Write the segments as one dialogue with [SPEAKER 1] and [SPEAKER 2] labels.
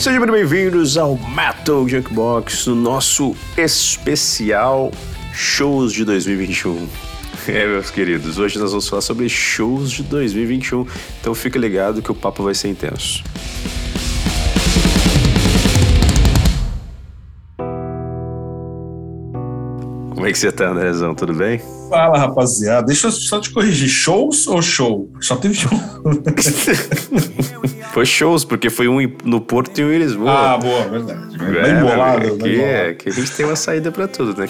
[SPEAKER 1] Sejam bem-vindos ao Metal Junkbox, o nosso especial shows de 2021. É, meus queridos, hoje nós vamos falar sobre shows de 2021, então fica ligado que o papo vai ser intenso. Como é que você tá, Andrezão? Tudo bem?
[SPEAKER 2] Fala, rapaziada. Deixa eu só te corrigir. Shows ou show? Só teve show.
[SPEAKER 1] foi shows, porque foi um no Porto e um em Lisboa.
[SPEAKER 2] Ah, boa, verdade. É, bem bolado.
[SPEAKER 1] É, que, é, que a gente tem uma saída pra tudo, né?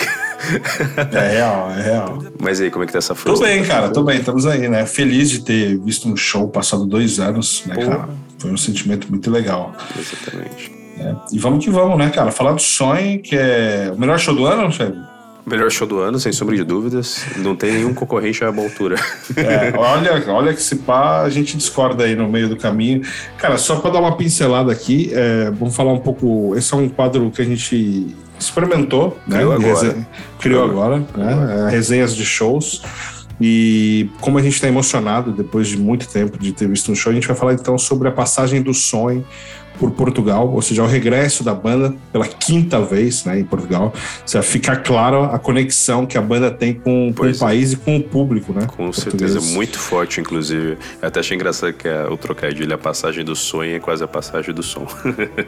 [SPEAKER 2] É real, é real.
[SPEAKER 1] Mas aí, como é que tá essa força?
[SPEAKER 2] Tô bem, cara, tô bem, estamos aí, né? Feliz de ter visto um show passado dois anos, né, cara? Foi um sentimento muito legal.
[SPEAKER 1] Exatamente.
[SPEAKER 2] É. E vamos que vamos, né, cara? Falar do sonho, que é o melhor show do ano, Felipe?
[SPEAKER 1] Melhor show do ano, sem sombra de dúvidas. Não tem nenhum concorrente à altura.
[SPEAKER 2] É, olha, olha que se pá, a gente discorda aí no meio do caminho. Cara, só para dar uma pincelada aqui, é, vamos falar um pouco. Esse é um quadro que a gente experimentou,
[SPEAKER 1] né? criou
[SPEAKER 2] né?
[SPEAKER 1] agora.
[SPEAKER 2] Criou agora, né? É, resenhas de shows. E como a gente está emocionado depois de muito tempo de ter visto um show, a gente vai falar então sobre a passagem do sonho por Portugal, ou seja, o regresso da banda pela quinta vez né, em Portugal. Você ficar claro a conexão que a banda tem com, com o é. país e com o público, né?
[SPEAKER 1] Com português. certeza, muito forte, inclusive. Eu até achei engraçado que a, o trocadilho, a passagem do sonho é quase a passagem do som.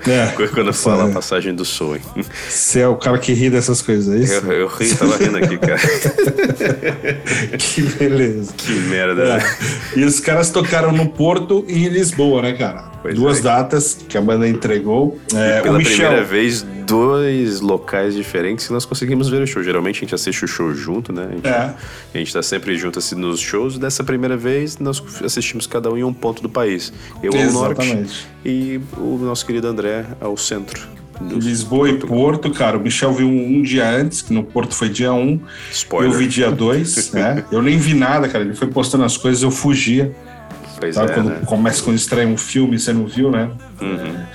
[SPEAKER 1] É, Quando fala é. a passagem do sonho.
[SPEAKER 2] Você é o cara que ri dessas coisas, é isso?
[SPEAKER 1] Eu, eu ri, tava rindo aqui, cara.
[SPEAKER 2] que beleza.
[SPEAKER 1] Que merda. É. Né?
[SPEAKER 2] E os caras tocaram no Porto e em Lisboa, né, cara? Pois Duas é. datas que a banda entregou.
[SPEAKER 1] É, pela Michel... primeira vez, dois locais diferentes que nós conseguimos ver o show. Geralmente a gente assiste o show junto, né? A gente,
[SPEAKER 2] é.
[SPEAKER 1] a gente tá sempre junto assim, nos shows. Dessa primeira vez, nós assistimos cada um em um ponto do país. Eu ao norte e o nosso querido André ao centro.
[SPEAKER 2] Lisboa e Porto, cara. O Michel viu um, um, dia antes, que no Porto foi dia 1. Um,
[SPEAKER 1] Spoiler.
[SPEAKER 2] Eu vi dia 2, né? Eu nem vi nada, cara. Ele foi postando as coisas, eu fugia.
[SPEAKER 1] Pois é,
[SPEAKER 2] Quando
[SPEAKER 1] né?
[SPEAKER 2] começa quando estreia um filme, você não viu, né?
[SPEAKER 1] Uhum. É.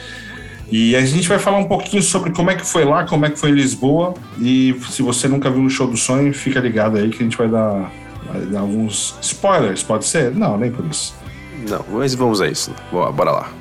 [SPEAKER 2] E a gente vai falar um pouquinho sobre como é que foi lá, como é que foi em Lisboa. E se você nunca viu um show do sonho, fica ligado aí que a gente vai dar, vai dar alguns spoilers, pode ser? Não, nem por isso.
[SPEAKER 1] Não, mas vamos a isso. Bora lá.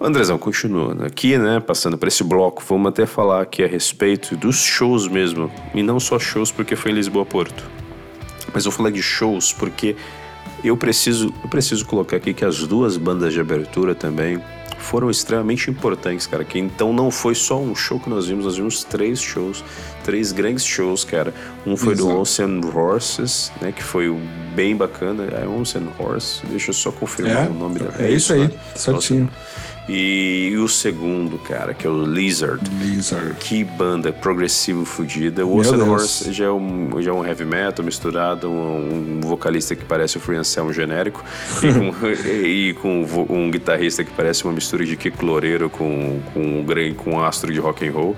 [SPEAKER 1] Andrezão, continuando aqui, né, passando para esse bloco, vamos até falar aqui a respeito dos shows mesmo, e não só shows porque foi em Lisboa Porto. Mas eu falar de shows porque eu preciso, eu preciso colocar aqui que as duas bandas de abertura também foram extremamente importantes, cara. Que então não foi só um show que nós vimos, nós vimos três shows, três grandes shows, cara. Um foi Exato. do Ocean Horses, né, que foi bem bacana. É Ocean Horse, deixa eu só confirmar
[SPEAKER 2] é,
[SPEAKER 1] o nome da
[SPEAKER 2] É isso aí, né? certinho.
[SPEAKER 1] E, o segundo, cara, que é o Lizard.
[SPEAKER 2] Lizard.
[SPEAKER 1] Que banda progressivo fudida. O Ocean Horse já é, um, já é um heavy metal misturado, um, um vocalista que parece o Free Anselmo genérico e, com, e com um guitarrista que parece uma mistura de Kiko Loureiro com, com, com, com um astro de rock and roll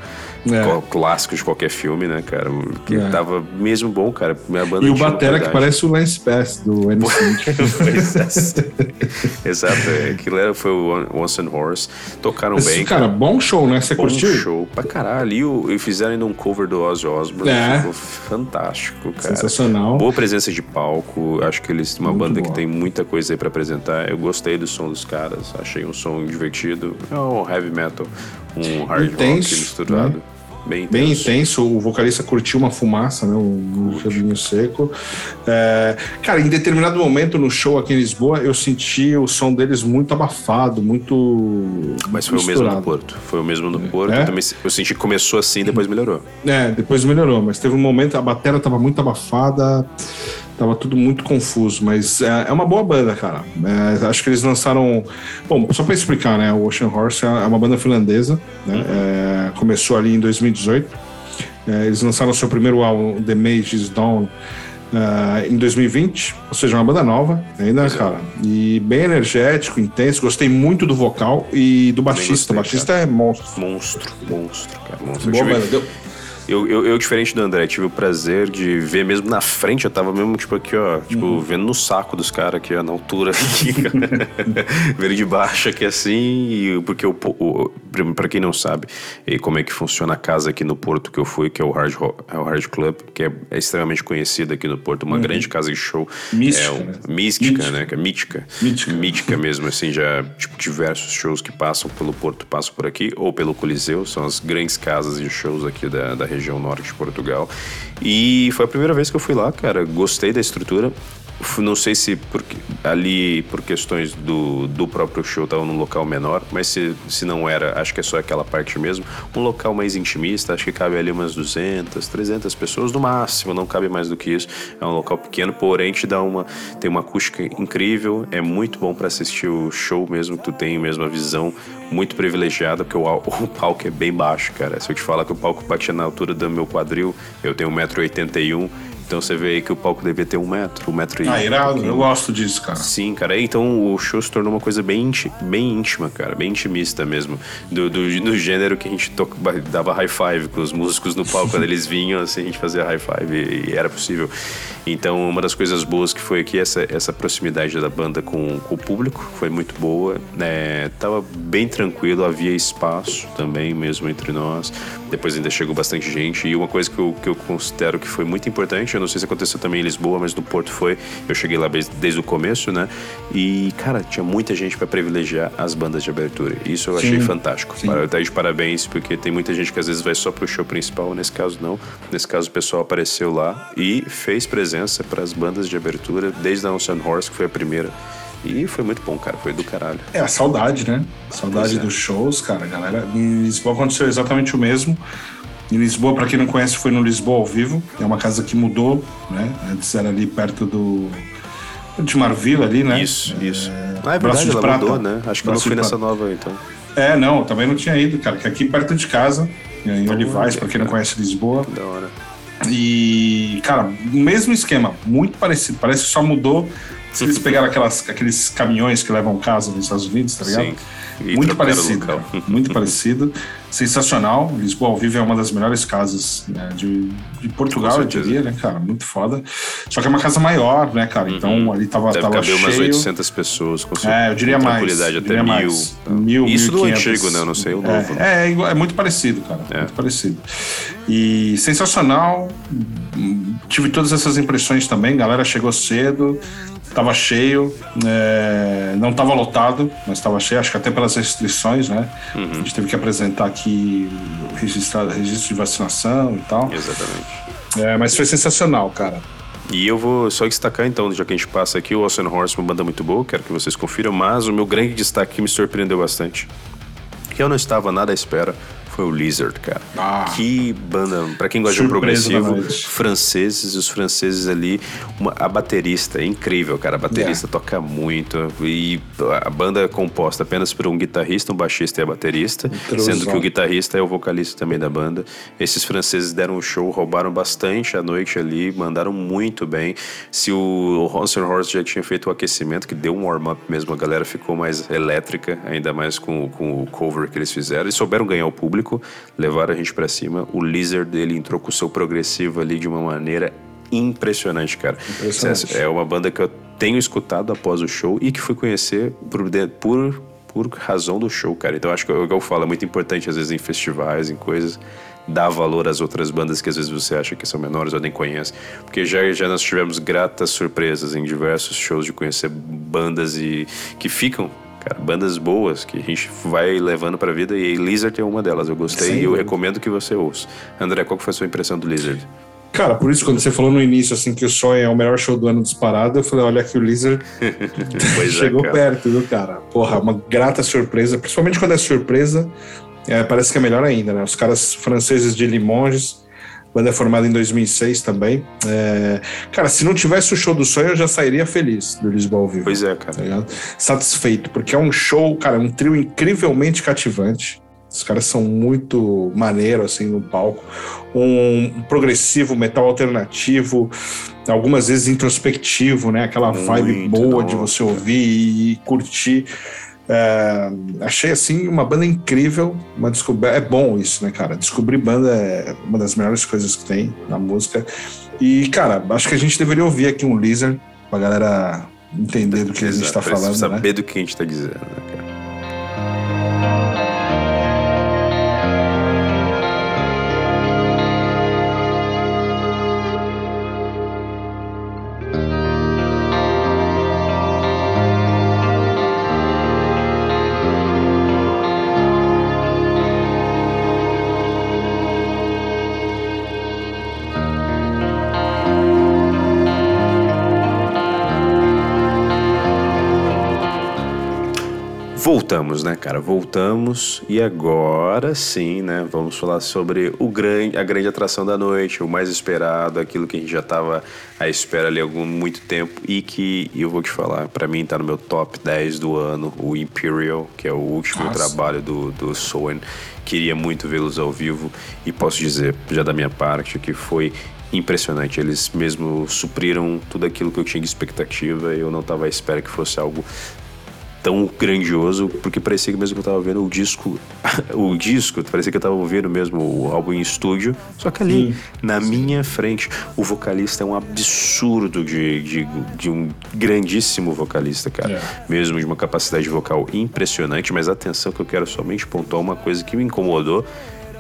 [SPEAKER 1] é. clássico de qualquer filme, né, cara? Que é. tava mesmo bom, cara. Minha banda
[SPEAKER 2] e o Batera que parece o Lance Pass do
[SPEAKER 1] é. Exato, é. aquilo era, foi o Once and Horse. Tocaram
[SPEAKER 2] Esse,
[SPEAKER 1] bem.
[SPEAKER 2] Cara, bom show, né? Você bom curtiu?
[SPEAKER 1] show pra caralho. E, fizeram ainda um cover do Ozzy Osbourne.
[SPEAKER 2] É.
[SPEAKER 1] Ficou fantástico, cara.
[SPEAKER 2] Sensacional.
[SPEAKER 1] Boa presença de palco. Acho que eles uma Muito banda bom. que tem muita coisa aí pra apresentar. Eu gostei do som dos caras. Achei um som divertido. É um heavy metal, um hard Intenso, rock misturado. Né? Bem intenso.
[SPEAKER 2] Bem intenso. O vocalista curtiu uma fumaça, né? Um chavinho seco. É, cara, em determinado momento no show aqui em Lisboa, eu senti o som deles muito abafado, muito.
[SPEAKER 1] Mas foi misturado. o mesmo no Porto. Foi o mesmo no Porto. É? Eu, também, eu senti que começou assim e depois melhorou.
[SPEAKER 2] É, depois melhorou, mas teve um momento, a bateria tava muito abafada. Tava tudo muito confuso, mas é, é uma boa banda, cara. É, acho que eles lançaram. Bom, só para explicar, né? O Ocean Horse é uma banda finlandesa, né? Uhum. É, começou ali em 2018. É, eles lançaram seu primeiro álbum, The Mage's Dawn, uh, em 2020, ou seja, uma banda nova ainda, Exato. cara. E bem energético, intenso. Gostei muito do vocal e do baixista. o baixista cara. é monstro.
[SPEAKER 1] Monstro, monstro, cara. Monstro. Boa, tive... Eu, eu, eu, diferente do André, tive o prazer de ver mesmo na frente, eu tava mesmo, tipo, aqui, ó, tipo, uhum. vendo no saco dos caras aqui, ó, na altura aqui, Ver de baixo aqui assim, e, porque o, o, pra quem não sabe e como é que funciona a casa aqui no Porto que eu fui, que é o Hard, é o Hard Club, que é, é extremamente conhecido aqui no Porto, uma uhum. grande casa de show.
[SPEAKER 2] Mística,
[SPEAKER 1] é,
[SPEAKER 2] um, né?
[SPEAKER 1] mística, mística, né? Que é mítica. Mítica. Mítica mesmo, assim, já, tipo, diversos shows que passam pelo Porto passam por aqui, ou pelo Coliseu, são as grandes casas de shows aqui da, da região norte de Portugal. E foi a primeira vez que eu fui lá, cara. Gostei da estrutura. Não sei se porque ali, por questões do, do próprio show, estava num local menor, mas se, se não era, acho que é só aquela parte mesmo. Um local mais intimista, acho que cabe ali umas 200, 300 pessoas no máximo, não cabe mais do que isso. É um local pequeno, porém te dá uma, tem uma acústica incrível, é muito bom para assistir o show mesmo, tu tem mesmo a visão muito privilegiada, porque o, o palco é bem baixo, cara. Se eu te falar que o palco bate na altura do meu quadril, eu tenho 1,81m, então você vê aí que o palco devia ter um metro, um metro e.
[SPEAKER 2] Ah, irado, um eu gosto disso, cara.
[SPEAKER 1] Sim, cara. Então o show se tornou uma coisa bem, bem íntima, cara, bem intimista mesmo. Do, do, do gênero que a gente toca, dava high five com os músicos no palco, quando eles vinham, assim, a gente fazia high five e, e, era possível. Então, uma das coisas boas que foi aqui, essa, essa proximidade da banda com, com o público, foi muito boa. Né? Tava bem tranquilo, havia espaço também mesmo entre nós. Depois ainda chegou bastante gente. E uma coisa que eu, que eu considero que foi muito importante, não sei se aconteceu também em Lisboa, mas no Porto foi. Eu cheguei lá desde, desde o começo, né? E, cara, tinha muita gente para privilegiar as bandas de abertura. Isso eu achei sim, fantástico. Sim. Tá de parabéns, porque tem muita gente que às vezes vai só pro show principal, nesse caso não. Nesse caso o pessoal apareceu lá e fez presença para as bandas de abertura, desde a Ocean Horse, que foi a primeira. E foi muito bom, cara. Foi do caralho.
[SPEAKER 2] É, a saudade, né? A saudade é. dos shows, cara. Galera, em Lisboa aconteceu exatamente o mesmo. Em Lisboa, para quem não conhece, foi no Lisboa ao vivo. É uma casa que mudou, né? Antes era ali perto do de Marvila ali, né?
[SPEAKER 1] Isso, isso. É... Ah, é verdade, ela Prata. mudou, né? Acho que eu não fui nessa nova, então.
[SPEAKER 2] É, não, também não tinha ido, cara. Que é aqui perto de casa, em Olivais, para quem não conhece Lisboa.
[SPEAKER 1] Da hora.
[SPEAKER 2] E, cara, mesmo esquema, muito parecido. Parece que só mudou. Se eles pegaram aquelas, aqueles caminhões que levam casa nos Estados Unidos, tá ligado? Sim. E muito parecido, cara, muito parecido. Sensacional. Lisboa ao vivo é uma das melhores casas né, de, de Portugal, eu diria, né, cara? Muito foda. Só que é uma casa maior, né, cara? Então uhum. ali tava, Deve tava caber
[SPEAKER 1] cheio. umas 800 pessoas, com
[SPEAKER 2] É, eu diria mais.
[SPEAKER 1] tranquilidade até mil.
[SPEAKER 2] Mais. Mil,
[SPEAKER 1] Isso do antigo, né? Eu não sei o é, novo.
[SPEAKER 2] É, é, é, muito parecido, cara. É. Muito parecido. E sensacional. Tive todas essas impressões também. Galera chegou cedo. Tava cheio, é, não estava lotado, mas estava cheio, acho que até pelas restrições, né? Uhum. A gente teve que apresentar aqui o registro, registro de vacinação e tal.
[SPEAKER 1] Exatamente.
[SPEAKER 2] É, mas foi sensacional, cara.
[SPEAKER 1] E eu vou só destacar então, já que a gente passa aqui, o Ocean Horse, uma banda muito boa, quero que vocês confiram, mas o meu grande destaque que me surpreendeu bastante, que eu não estava nada à espera, foi o Lizard, cara. Ah, que banda. Pra quem gosta de um progressivo, franceses, os franceses ali. Uma, a baterista é incrível, cara. A baterista yeah. toca muito. E a banda é composta apenas por um guitarrista, um baixista e a baterista. Sendo que o guitarrista é o vocalista também da banda. Esses franceses deram um show, roubaram bastante a noite ali, mandaram muito bem. Se o Hanson Horse já tinha feito o aquecimento, que deu um warm-up mesmo, a galera ficou mais elétrica, ainda mais com, com o cover que eles fizeram. E souberam ganhar o público público, levaram a gente para cima. O Lizard dele entrou com o seu progressivo ali de uma maneira impressionante, cara. Impressionante. É uma banda que eu tenho escutado após o show e que fui conhecer por, por, por razão do show, cara. Então acho que, eu, eu falo, é muito importante às vezes em festivais, em coisas, dar valor às outras bandas que às vezes você acha que são menores ou nem conhece. Porque já, já nós tivemos gratas surpresas em diversos shows de conhecer bandas e que ficam Cara, bandas boas que a gente vai levando pra vida e Lizard é uma delas. Eu gostei Sim. e eu recomendo que você ouça. André, qual que foi a sua impressão do Lizard?
[SPEAKER 2] Cara, por isso, quando você falou no início, assim, que o sonho é o melhor show do ano disparado, eu falei, olha aqui o Lizard é, chegou é, perto, viu, cara? Porra, uma grata surpresa, principalmente quando é surpresa, é, parece que é melhor ainda, né? Os caras franceses de Limoges, banda é formada em 2006 também. É... Cara, se não tivesse o show do sonho, eu já sairia feliz do Lisboa ao vivo.
[SPEAKER 1] Pois é, cara.
[SPEAKER 2] Tá Satisfeito, porque é um show, cara, um trio incrivelmente cativante. Os caras são muito maneiro assim no palco. Um progressivo metal alternativo, algumas vezes introspectivo, né? Aquela vibe muito boa de você ouvir e curtir. É, achei assim uma banda incrível, uma descoberta. É bom isso, né, cara? Descobrir banda é uma das melhores coisas que tem na música. E, cara, acho que a gente deveria ouvir aqui um Lizard pra galera entender do que a gente tá falando.
[SPEAKER 1] Saber
[SPEAKER 2] né?
[SPEAKER 1] do que a gente tá dizendo, né, Voltamos, né, cara? Voltamos e agora sim, né? Vamos falar sobre o grande, a grande atração da noite, o mais esperado, aquilo que a gente já estava à espera ali há algum muito tempo e que eu vou te falar, para mim tá no meu top 10 do ano, o Imperial, que é o último Nossa. trabalho do, do Soen. Queria muito vê-los ao vivo e posso dizer, já da minha parte, que foi impressionante. Eles mesmo supriram tudo aquilo que eu tinha de expectativa. Eu não estava à espera que fosse algo tão grandioso, porque parecia que mesmo que eu tava vendo o disco, o disco, parecia que eu tava ouvindo mesmo o álbum em estúdio, só que ali, Sim. na Sim. minha frente, o vocalista é um absurdo de, de, de um grandíssimo vocalista, cara. É. Mesmo de uma capacidade vocal impressionante, mas atenção que eu quero somente pontuar uma coisa que me incomodou,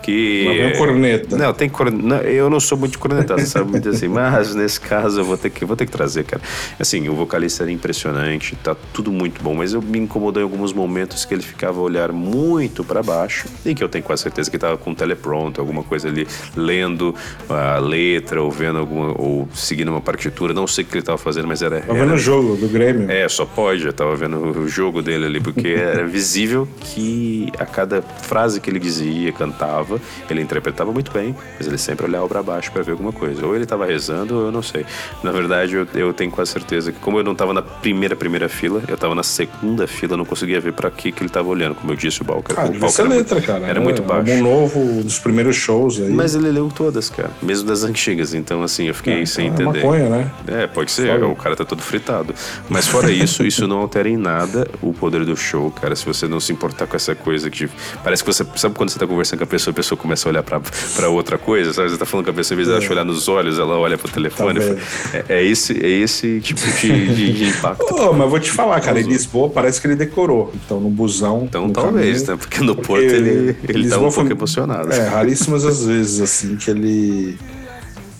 [SPEAKER 1] que.
[SPEAKER 2] Não é corneta.
[SPEAKER 1] Não, tem corneta. Eu não sou muito cornetado, sabe? Muito assim. Mas nesse caso eu vou ter que, vou ter que trazer, cara. Assim, o vocalista era impressionante, tá tudo muito bom, mas eu me incomodou em alguns momentos que ele ficava a olhar muito para baixo, e que eu tenho quase certeza que tava com teleprompter, alguma coisa ali, lendo a letra, ou vendo alguma. ou seguindo uma partitura. Não sei o que ele tava fazendo, mas era.
[SPEAKER 2] Tava vendo o jogo do Grêmio.
[SPEAKER 1] É, só pode, eu tava vendo o jogo dele ali, porque era visível que a cada frase que ele dizia, cantava, ele interpretava muito bem, mas ele sempre olhava para baixo para ver alguma coisa. Ou ele estava rezando, ou eu não sei. Na verdade, eu, eu, tenho quase certeza que, como eu não estava na primeira, primeira fila, eu estava na segunda fila, não conseguia ver para que, que ele estava olhando, como eu disse, o Balker.
[SPEAKER 2] Ah,
[SPEAKER 1] o
[SPEAKER 2] Balker era letra,
[SPEAKER 1] muito,
[SPEAKER 2] cara.
[SPEAKER 1] Era é, muito baixo.
[SPEAKER 2] Um novo dos primeiros shows aí.
[SPEAKER 1] Mas ele leu todas, cara. Mesmo das antigas. Então, assim, eu fiquei é, sem é entender.
[SPEAKER 2] Maconha, né?
[SPEAKER 1] É, pode ser. O cara tá todo fritado. Mas fora isso, isso não altera em nada o poder do show, cara. Se você não se importar com essa coisa que parece que você sabe quando você tá conversando com a pessoa, pessoa começa a olhar para outra coisa, sabe? Você tá falando com a pessoa, vez de ela é. olhar nos olhos, ela olha pro telefone. Tá é, é, esse, é esse tipo de, de, de impacto.
[SPEAKER 2] Oh, mas vou te falar, cara, em Lisboa parece que ele decorou. Então, no busão.
[SPEAKER 1] Então, no talvez, caminho, né? Porque no Porto ele, ele tá um pouco foi, emocionado.
[SPEAKER 2] É, raríssimas as vezes, assim, que ele.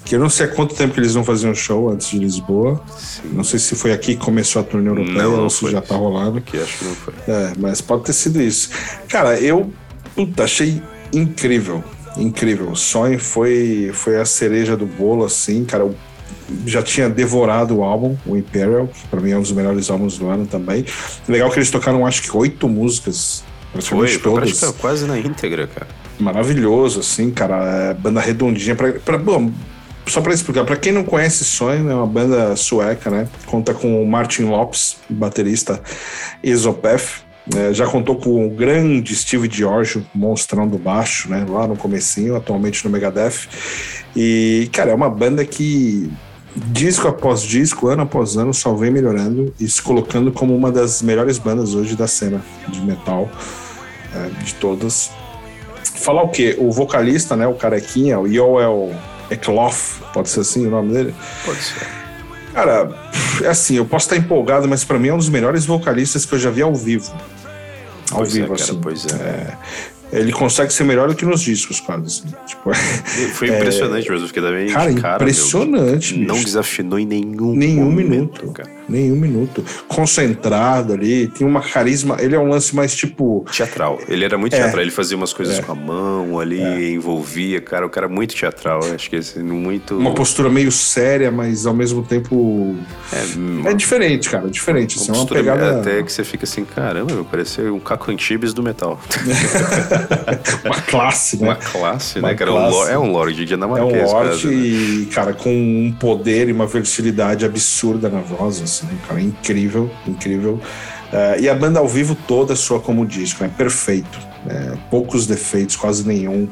[SPEAKER 2] Que eu não sei há quanto tempo que eles vão fazer um show antes de Lisboa. Sim. Não sei se foi aqui que começou a turnê europeia não, não ou se já tá rolando.
[SPEAKER 1] Aqui acho que não foi.
[SPEAKER 2] É, mas pode ter sido isso. Cara, eu puta, achei incrível incrível. O Sonho foi, foi a cereja do bolo, assim, cara. Eu já tinha devorado o álbum, o Imperial, que pra mim é um dos melhores álbuns do ano também. Legal que eles tocaram, acho que oito músicas, praticamente foi, todas. Foi
[SPEAKER 1] quase na íntegra, cara.
[SPEAKER 2] Maravilhoso, assim, cara. É banda redondinha. Pra, pra, bom, só para explicar, para quem não conhece Sonho, é uma banda sueca, né? Conta com o Martin Lopes, baterista Exopeth. É, já contou com o grande Steve Giorgio, monstrão do baixo, né? Lá no comecinho, atualmente no Megadeth. E, cara, é uma banda que disco após disco, ano após ano, só vem melhorando e se colocando como uma das melhores bandas hoje da cena de metal é, de todas. Falar o quê? O vocalista, né? O carequinha, o Yoel Eklof, pode ser assim o nome dele?
[SPEAKER 1] Pode ser.
[SPEAKER 2] Cara, é assim, eu posso estar empolgado, mas para mim é um dos melhores vocalistas que eu já vi ao vivo. Ao
[SPEAKER 1] pois
[SPEAKER 2] vivo,
[SPEAKER 1] é, cara,
[SPEAKER 2] assim.
[SPEAKER 1] Pois é. é
[SPEAKER 2] ele consegue ser melhor do que nos discos, quase. Assim. Tipo,
[SPEAKER 1] Foi impressionante é... mesmo, fiquei também.
[SPEAKER 2] Cara, cara impressionante.
[SPEAKER 1] Meu, não desafinou em nenhum,
[SPEAKER 2] nenhum
[SPEAKER 1] momento,
[SPEAKER 2] minuto. Cara. Nenhum minuto. Concentrado ali, tem uma carisma. Ele é um lance mais tipo.
[SPEAKER 1] Teatral. Ele era muito é. teatral. Ele fazia umas coisas é. com a mão ali, é. envolvia, cara. O cara muito teatral. Acho que assim, muito.
[SPEAKER 2] Uma postura meio séria, mas ao mesmo tempo. É, é diferente, cara. Diferente. Uma, assim, uma pegada.
[SPEAKER 1] Até que você fica assim, caramba, meu, parece um Caco Antibes do metal.
[SPEAKER 2] uma classe, né?
[SPEAKER 1] Uma classe, uma né, cara? Classe. É um lord dinamarquês.
[SPEAKER 2] É um lord né? e, cara, com um poder e uma versatilidade absurda na voz, assim, cara, incrível, incrível. Uh, e a banda ao vivo toda sua como disco, é né? perfeito. É, poucos defeitos, quase nenhum.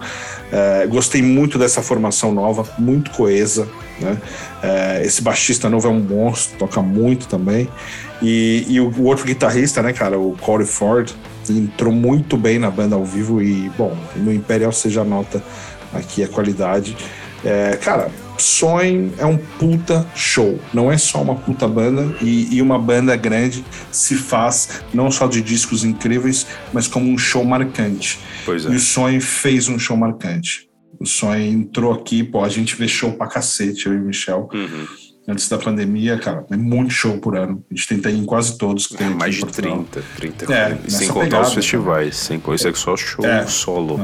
[SPEAKER 2] É, gostei muito dessa formação nova, muito coesa. Né? É, esse baixista novo é um monstro, toca muito também. E, e o, o, outro guitarrista, né, cara, o Corey Ford, entrou muito bem na banda ao vivo. E, bom, no Imperial você já nota aqui a qualidade. É, cara, Sonho é um puta show. Não é só uma puta banda e, e, uma banda grande se faz não só de discos incríveis, mas como um show marcante.
[SPEAKER 1] Pois é.
[SPEAKER 2] E o Sonho fez um show marcante. O Sonho entrou aqui, pô, a gente vê show pra cacete, eu e o Michel.
[SPEAKER 1] Uhum
[SPEAKER 2] antes da pandemia, cara, é muito show por ano. A gente tenta ir em quase todos. Que
[SPEAKER 1] tem é, mais de 30, 30. É, sem contar pegada, os festivais, sem coisa é só show é, solo.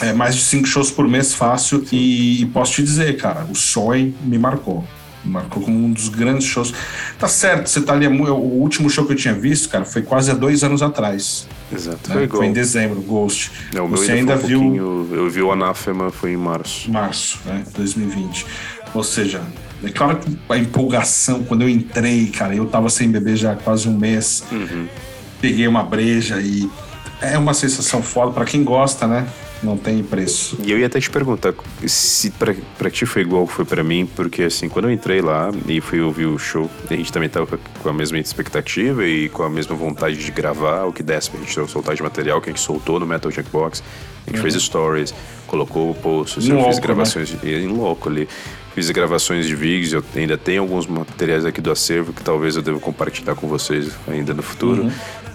[SPEAKER 2] É. é. mais de cinco shows por mês fácil. E, e, posso te dizer, cara, o Sonho me marcou. Me marcou como um dos grandes shows. Tá certo, você tá ali. O último show que eu tinha visto, cara, foi quase há dois anos atrás.
[SPEAKER 1] Exato.
[SPEAKER 2] Né? Foi, foi, em dezembro, Ghost.
[SPEAKER 1] É, o você ainda, ainda um viu. Eu vi o Anathema, foi em março.
[SPEAKER 2] Março, né? 2020. Ou seja, é claro que a empolgação, quando eu entrei, cara, eu tava sem beber já há quase um mês.
[SPEAKER 1] Uhum.
[SPEAKER 2] Peguei uma breja e é uma sensação foda para quem gosta, né? Não tem preço.
[SPEAKER 1] E eu ia até te perguntar se pra, pra ti foi igual que foi para mim, porque assim, quando eu entrei lá e fui ouvir o show, a gente também tava com a mesma expectativa e com a mesma vontade de gravar o que desse pra gente soltar de material que a gente soltou no Metal Jackbox. A gente uhum. fez stories, colocou posts, eu fiz né? gravações né? em louco ali. Fiz gravações de vídeos, eu ainda tenho alguns materiais aqui do acervo que talvez eu deva compartilhar com vocês ainda no futuro. Uhum.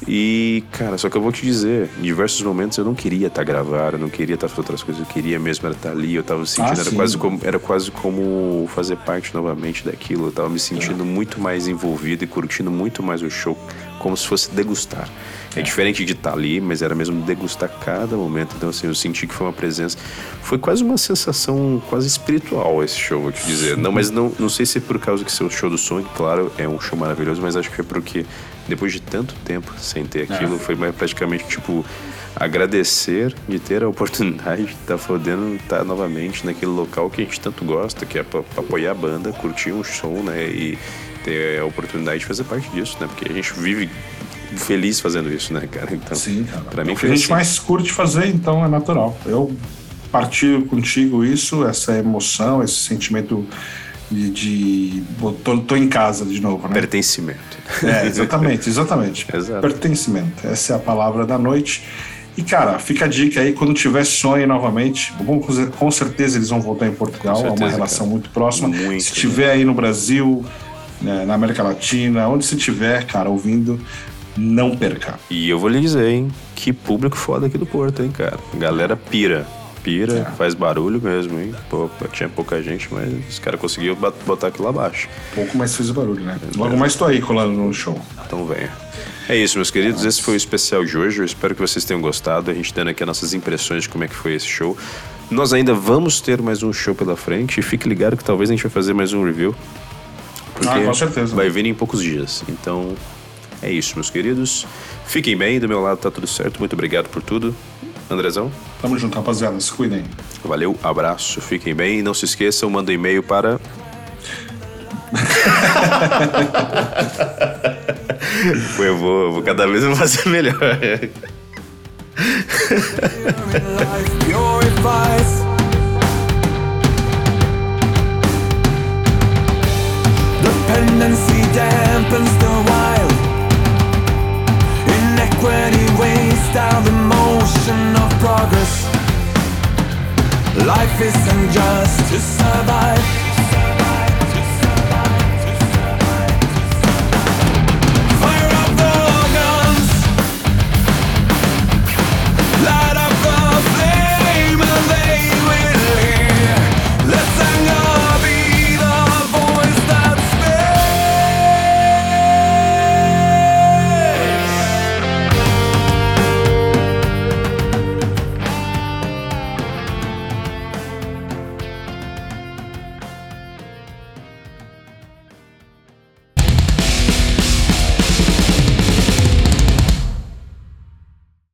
[SPEAKER 1] E, cara, só que eu vou te dizer, em diversos momentos eu não queria estar tá gravando, eu não queria estar tá fazendo outras coisas, eu queria mesmo estar tá ali, eu tava sentindo, ah, era, quase como, era quase como fazer parte novamente daquilo, eu tava me sentindo é. muito mais envolvido e curtindo muito mais o show, como se fosse degustar. É diferente de estar ali, mas era mesmo degustar cada momento. Então, assim, eu senti que foi uma presença. Foi quase uma sensação quase espiritual esse show, vou te dizer. Não, mas não, não sei se é por causa que seu show do som, claro, é um show maravilhoso, mas acho que é porque depois de tanto tempo sem ter aquilo, é. foi praticamente tipo agradecer de ter a oportunidade de estar tá podendo estar tá novamente naquele local que a gente tanto gosta, que é para apoiar a banda, curtir um som, né? E ter a oportunidade de fazer parte disso, né? Porque a gente vive feliz fazendo isso, né, cara?
[SPEAKER 2] Então, Sim, cara. Pra mim o que a gente assim. mais curte fazer, então é natural. Eu partilho contigo isso, essa emoção, esse sentimento de, de tô, tô, em casa de novo, né?
[SPEAKER 1] Pertencimento.
[SPEAKER 2] É, exatamente, exatamente.
[SPEAKER 1] Exato.
[SPEAKER 2] Pertencimento. Essa é a palavra da noite. E, cara, fica a dica aí, quando tiver sonho novamente, com certeza eles vão voltar em Portugal, certeza, é uma relação cara. muito próxima. Muito, Se estiver aí no Brasil, né, na América Latina, onde você estiver, cara, ouvindo, não perca.
[SPEAKER 1] E eu vou lhe dizer, hein, que público foda aqui do Porto, hein, cara. Galera pira. Pira, é. faz barulho mesmo, hein? Pô, tinha pouca gente, mas os caras conseguiram botar aquilo lá abaixo.
[SPEAKER 2] Pouco mais fez barulho, né? Logo mais tô aí colando no show.
[SPEAKER 1] Então venha. É isso, meus queridos. Esse foi o especial de hoje. Eu espero que vocês tenham gostado. A gente dando aqui as nossas impressões de como é que foi esse show. Nós ainda vamos ter mais um show pela frente. E fique ligado que talvez a gente vai fazer mais um review.
[SPEAKER 2] Porque ah, com certeza.
[SPEAKER 1] Vai vir em poucos dias. Então, é isso, meus queridos. Fiquem bem, do meu lado tá tudo certo. Muito obrigado por tudo. Andrezão?
[SPEAKER 2] Tamo junto, rapaziada. Se cuidem.
[SPEAKER 1] Valeu, abraço, fiquem bem. E não se esqueçam, manda um e-mail para. eu, vou, eu vou cada vez vou fazer melhor. Dependency dampens the wild Inequity weighs down the motion of progress. Life isn't just to survive